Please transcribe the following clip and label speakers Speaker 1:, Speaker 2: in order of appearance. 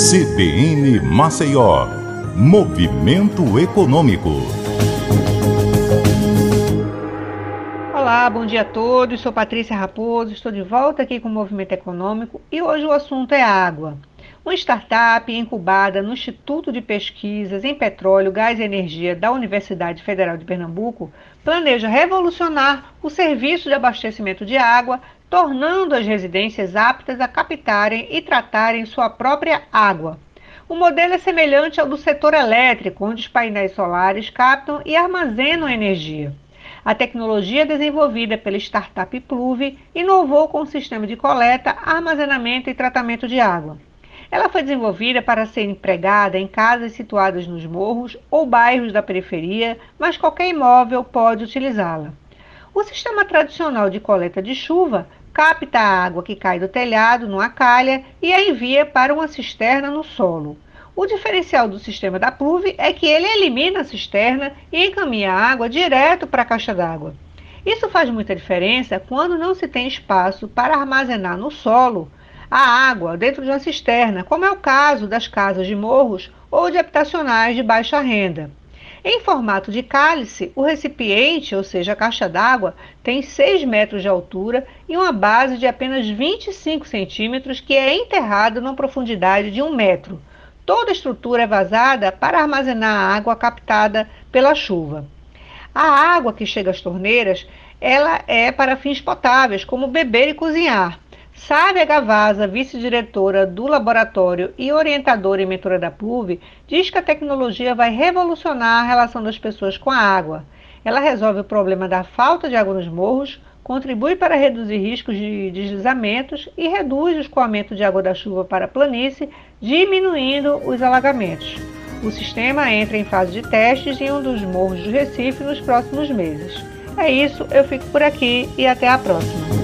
Speaker 1: CBN Maceió, Movimento Econômico.
Speaker 2: Olá, bom dia a todos. Sou Patrícia Raposo, estou de volta aqui com o Movimento Econômico e hoje o assunto é água. Uma startup incubada no Instituto de Pesquisas em Petróleo, Gás e Energia da Universidade Federal de Pernambuco planeja revolucionar o serviço de abastecimento de água, tornando as residências aptas a captarem e tratarem sua própria água. O modelo é semelhante ao do setor elétrico, onde os painéis solares captam e armazenam energia. A tecnologia desenvolvida pela startup Pluve inovou com o sistema de coleta, armazenamento e tratamento de água. Ela foi desenvolvida para ser empregada em casas situadas nos morros ou bairros da periferia, mas qualquer imóvel pode utilizá-la. O sistema tradicional de coleta de chuva capta a água que cai do telhado numa calha e a envia para uma cisterna no solo. O diferencial do sistema da Pluve é que ele elimina a cisterna e encaminha a água direto para a caixa d'água. Isso faz muita diferença quando não se tem espaço para armazenar no solo a água dentro de uma cisterna, como é o caso das casas de morros ou de habitacionais de baixa renda. Em formato de cálice, o recipiente, ou seja, a caixa d'água, tem 6 metros de altura e uma base de apenas 25 centímetros, que é enterrada numa profundidade de 1 metro. Toda a estrutura é vazada para armazenar a água captada pela chuva. A água que chega às torneiras, ela é para fins potáveis, como beber e cozinhar. Sávia Gavaza, vice-diretora do laboratório e orientadora e mentora da PUV, diz que a tecnologia vai revolucionar a relação das pessoas com a água. Ela resolve o problema da falta de água nos morros, contribui para reduzir riscos de deslizamentos e reduz o escoamento de água da chuva para a planície, diminuindo os alagamentos. O sistema entra em fase de testes em um dos morros do Recife nos próximos meses. É isso, eu fico por aqui e até a próxima.